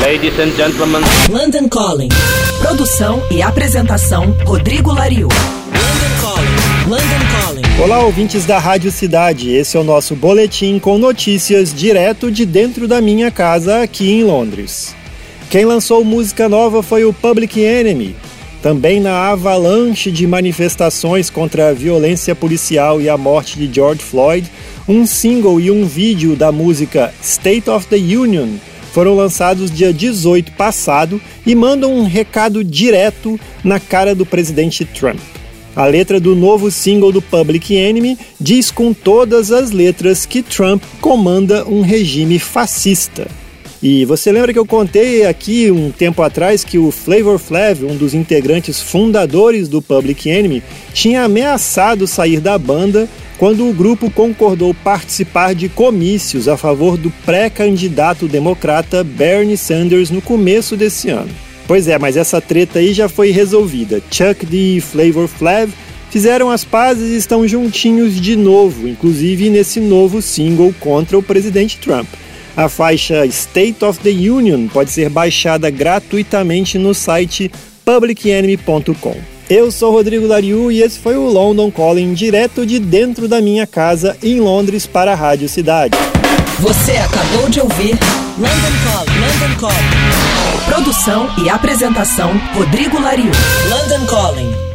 Ladies and gentlemen. London Calling. Produção e apresentação Rodrigo Lariu. London Calling. London Calling. Olá, ouvintes da Rádio Cidade. Esse é o nosso boletim com notícias direto de dentro da minha casa aqui em Londres. Quem lançou música nova foi o Public Enemy. Também na avalanche de manifestações contra a violência policial e a morte de George Floyd, um single e um vídeo da música State of the Union foram lançados dia 18 passado e mandam um recado direto na cara do presidente Trump. A letra do novo single do Public Enemy diz com todas as letras que Trump comanda um regime fascista. E você lembra que eu contei aqui um tempo atrás que o Flavor Flav, um dos integrantes fundadores do Public Enemy, tinha ameaçado sair da banda quando o grupo concordou participar de comícios a favor do pré-candidato democrata Bernie Sanders no começo desse ano. Pois é, mas essa treta aí já foi resolvida. Chuck D e Flavor Flav fizeram as pazes e estão juntinhos de novo, inclusive nesse novo single contra o presidente Trump. A faixa State of the Union pode ser baixada gratuitamente no site publicenemy.com. Eu sou Rodrigo Lariu e esse foi o London Calling direto de dentro da minha casa em Londres para a Rádio Cidade. Você acabou de ouvir London Calling. Produção e apresentação Rodrigo Lariu. London Calling.